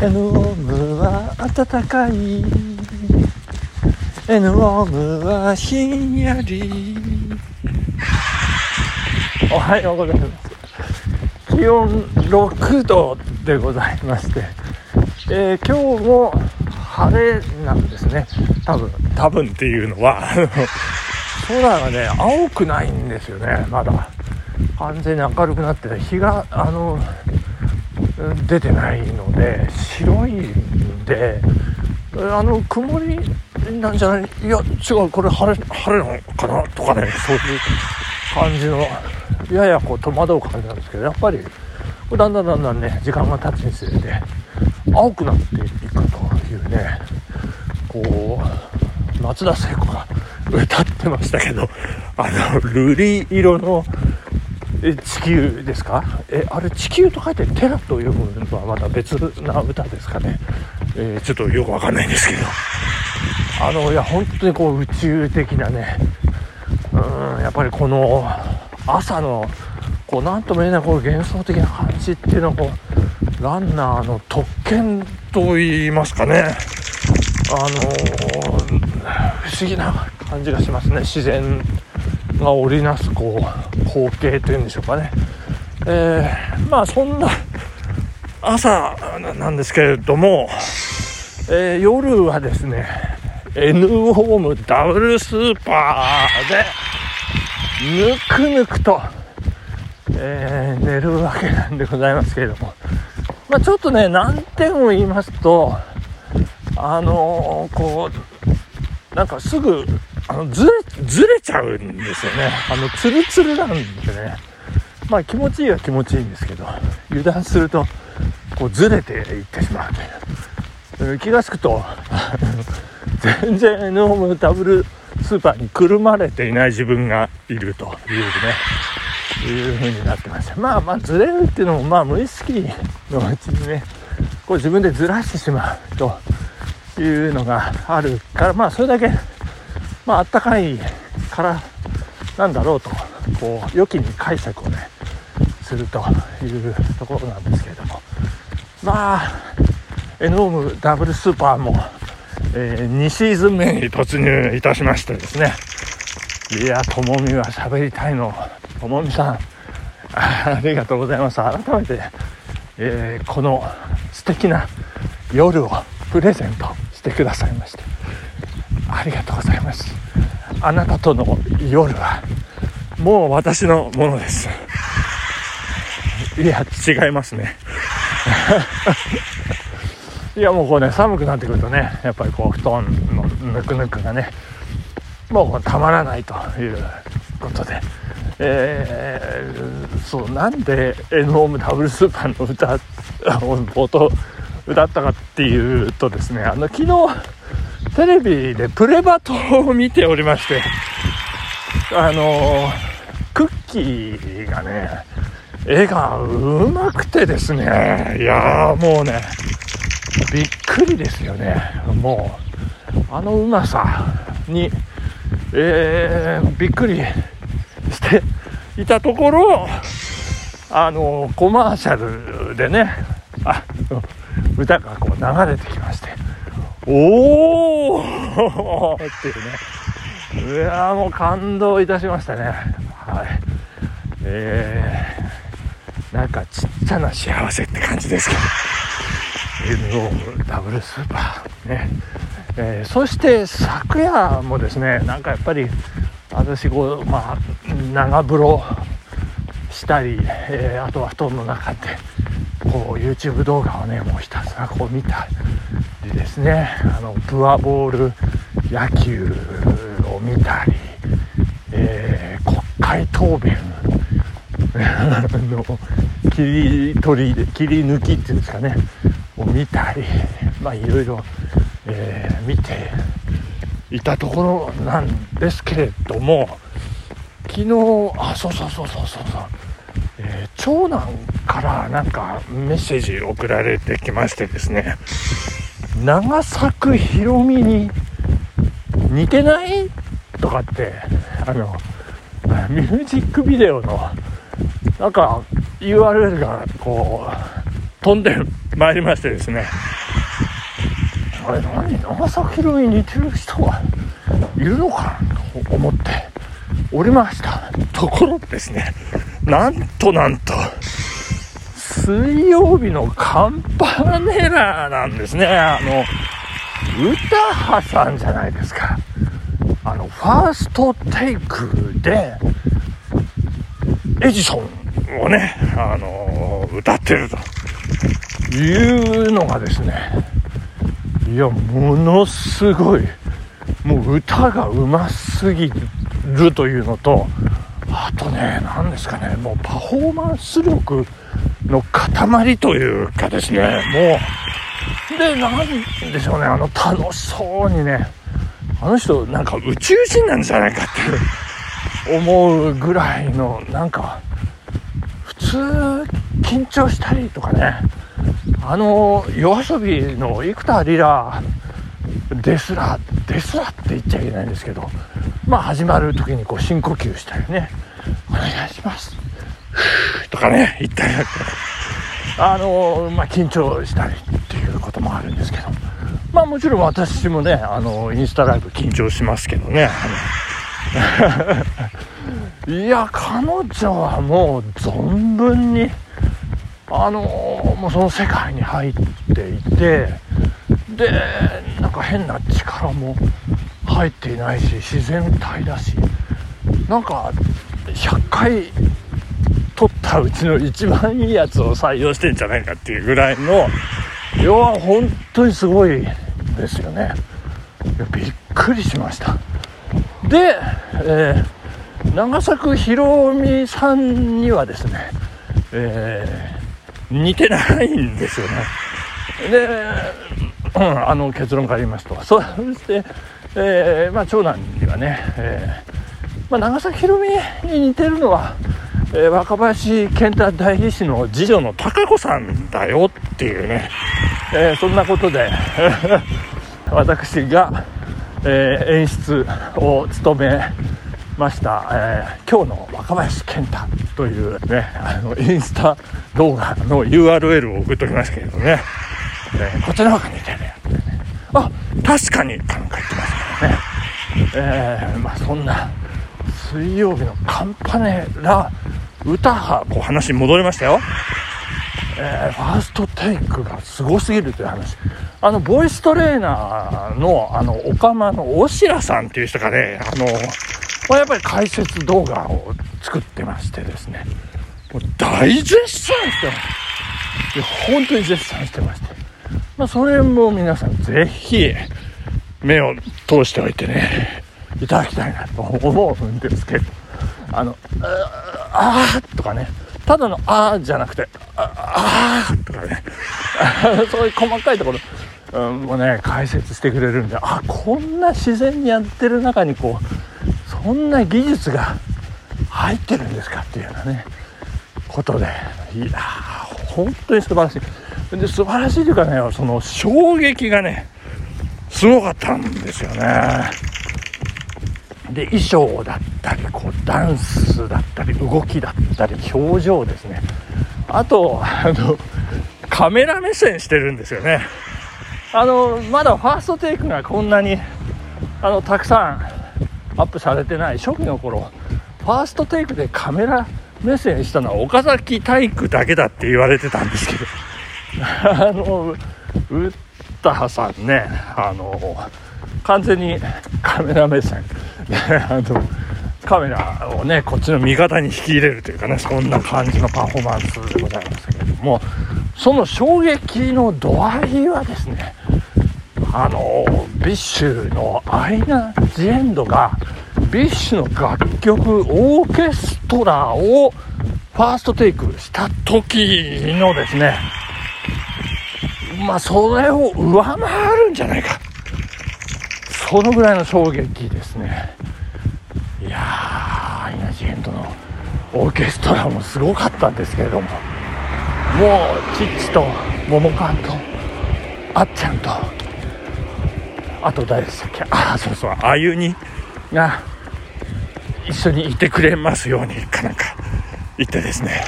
エノームは暖かい。エノームはひんやり。おはようございます。気温6度でございまして、えー今日も晴れなんですね。多分。多分っていうのは。空がね青くないんですよねまだ。完全に明るくなって日があの出てないので白いんであの曇りなんじゃない？いや違うこれ晴れ晴れなのかなとかねそういう感じのややこう戸惑う感じなんですけどやっぱりだんだんだんだんね時間が経つにつれて青くなっていくというねこう松田聖子が歌ってましたけどあの瑠璃色のえ地球ですか？えあれ地球と書いてテラと読むのはまた別な歌ですかね、えーちょっとよくわかんないんですけど。あのいや本当にこう宇宙的なねうんやっぱりこの朝のこうなんとも言えないこう幻想的な感じっていうのはこうランナーの特権と言いますかね。あのー不思議な感じがしますね。自然が織りなすこう光景というんでしょうかね、えーまあそんな朝なんですけれども、えー夜はですね N ホームダブルスーパーでぬくぬくと、えー寝るわけなんでございますけれども、まあ、ちょっとね難点を言いますとあのこうなんかすぐあのずれずれちゃうんですよね。あのツルツルなんでね。まあ気持ちいいは気持ちいいんですけど油断するとこうずれていってしまうという。気が付くと 全然 N ホームダブルスーパーにくるまれていない自分がいるというね。いう風になってました。まあまあずれるっていうのもまあ無意識のうちにねこう自分でずらしてしまうというのがあるからまあそれだけまああったかいからなんだろうとこう良きに解釈をねするというところなんですけれども。まあ N ホームダブルスーパーも、え2シーズン目に突入いたしましてですね。いやともみは喋りたいの。ともみさん ありがとうございます。改めて、えーこの素敵な夜をプレゼントしてくださいまして。ありがとうございます。あなたとの夜はもう私のものです。いや違いますね。いやもうこうね寒くなってくるとねやっぱりこう布団のぬくぬくがねもうたまらないということで。えーそうなんで N ホームダブルスーパーの歌 を冒頭歌ったかっていうとですねあの昨日テレビでプレバトを見ておりましてあのクッキーがね絵がうまくてですねいやーもうねびっくりですよね。もうあのうまさにえーびっくりしていたところあのコマーシャルでねあ歌がこう流れてきまして。おおっていうね。いやーもう感動いたしましたね。はい。えー、なんかちっちゃな幸せって感じですけど。N ダブルスーパーね、えーそして昨夜もですねなんかやっぱり私こうまあ長風呂したり、えーあとは布団の中でこう YouTube 動画をねもうひたすらこう見た。りですね。あのプアボール野球を見たり、えー国会答弁の切り取り切り抜きっていうんですかね。を見たりまあいろいろ、えー見ていたところなんですけれども昨日あそうそうそうそうそうそう、えー長男からなんかメッセージ送られてきましてですね。長作ひろみに似てない？とかってあのミュージックビデオのなんか URL がこう飛んでまいりましてですね。あれ何？長崎ひろみに似てる人がいるのかと思っておりました。ところですね。なんとなんと。水曜日のカンパネラなんですね。あの歌羽さんじゃないですか。あのファーストテイクでエジソンをねあの歌ってるというのがですねいやものすごいもう歌がうますぎるというのとあとね何ですかねもうパフォーマンス力の塊というかですねもうで何でしょうねあの楽しそうにねあの人なんか宇宙人なんじゃないかっていう思うぐらいのなんか普通緊張したりとかねあの夜遊びの生田リラですらですらって言っちゃいけないんですけどまあ始まる時にこう深呼吸したりね「お願いします」とかね言ったり。あのまあ緊張したりっていうこともあるんですけど。まあもちろん私もねあのインスタライブ緊張しますけどね。い。や彼女はもう存分にあのもうその世界に入っていてでなんか変な力も入っていないし自然体だしなんか100回取ったうちの一番いいやつを採用してんじゃないかっていうぐらいの要は本当にすごいですよね。びっくりしました。で、えー、長作ひろみさんにはですね、えー、似てないんですよね。で、うん、あの結論から言いますと。そして、えー、まあ、長男にはね、えまあ、長崎ひろみに似てるのはえー、若林健太代議士の次女の貴子さんだよっていうね、えー、そんなことで 私が、えー、演出を務めました、え今日の若林健太というねあのインスタ動画の URL を送っておきましたけれどね、えこっちの方が似てるねってね。あ確かになんか言ってますからね、えまあそんな水曜日のカンパネラ歌がこう話に戻りましたよ、えー、ファーストテイクがすごすぎるという話。あのボイストレーナーのあのオカマの大白さんっていう人がねあの、ま、やっぱり解説動画を作ってましてですね。もう大絶賛してます。本当に絶賛してまして、まあ、それも皆さんぜひ目を通しておいてね。いただきたいなと思うんですけどあのあーとかね。ただのあーじゃなくてあーとかね。そういう細かいところ、うん、もうね解説してくれるんであこんな自然にやってる中にこうそんな技術が入ってるんですかっていうようなねことで。いや本当に素晴らしい。で素晴らしいというかねその衝撃がねすごかったんですよね。で衣装だったりこうダンスだったり動きだったり表情ですね。あとあのカメラ目線してるんですよね。あのまだファーストテイクがこんなにあのたくさんアップされてない。初期の頃ファーストテイクでカメラ目線したのは岡崎体育だけだって言われてたんですけど。あのウッタハさんねあの完全にカメラ目線。あのカメラをねこっちの味方に引き入れるというかねそんな感じのパフォーマンスでございましたけれどもその衝撃の度合いはですねあの BiSH のアイナ・ジ・エンドが BiSH の楽曲オーケストラを FIRST TAKE した時のですねまあそれを上回るんじゃないか。そのぐらいの衝撃ですね。いやーアイナ・ジ・エンドのオーケストラもすごかったんですけれどももうチッチとモモカンとあっちゃんとあと誰でしたっけ？ああそうそうあゆにが一緒にいてくれますようにかなんか言ってですね。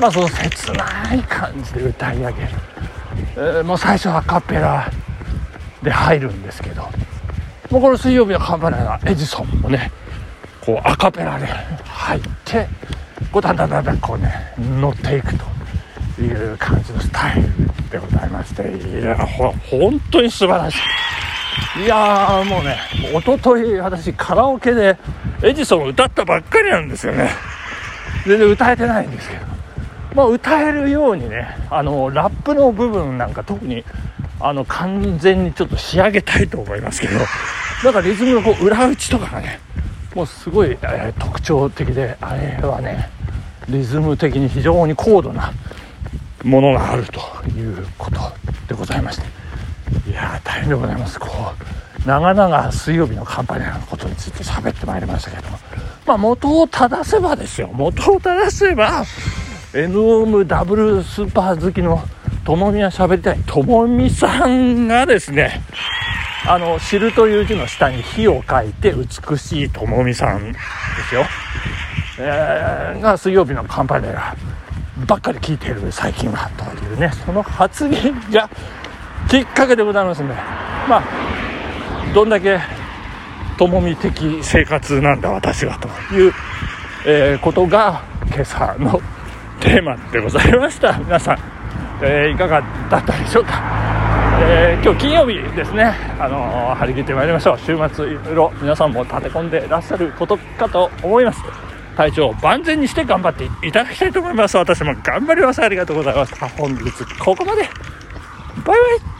まあその切ない感じで歌い上げる、えー、もう最初はカペラ。で入るんですけど。もうこの水曜日のカンパネラエジソンもねこうアカペラで入ってこうだんだんだんだんこうね乗っていくという感じのスタイルでございましていやほ本当に素晴らしい。いやーもうね一昨日私カラオケでエジソン歌ったばっかりなんですよね。全然歌えてないんですけど。まあ歌えるようにねあのラップの部分なんか特にあの完全にちょっと仕上げたいと思いますけどだかリズムのこう裏打ちとかがねもうすごい、えー、特徴的であれはねリズム的に非常に高度なものがあるということでございまして。いや大変でございます。こう長々水曜日のカンパニーのことについて喋ってまいりましたけども。まあ元を正せばですよ。元を正せば NOM ダブルスーパー好きのともみは喋りたい。ともみさんがですねあの知るという字の下に火を書いて美しいともみさんですよ、えー、が水曜日のカンパネラばっかり聞いている最近はというねその発言がきっかけでございますね。まあどんだけともみ的生活なんだ私はという、えー、ことが今朝のテーマでございました。皆さん、えー、いかがだったでしょうか、えー、今日金曜日ですね、あの張り切ってまいりましょう。週末いろいろ皆さんも立て込んでらっしゃることかと思います。体調を万全にして頑張っていただきたいと思います。私も頑張ります。ありがとうございました本日ここまで。バイバイ。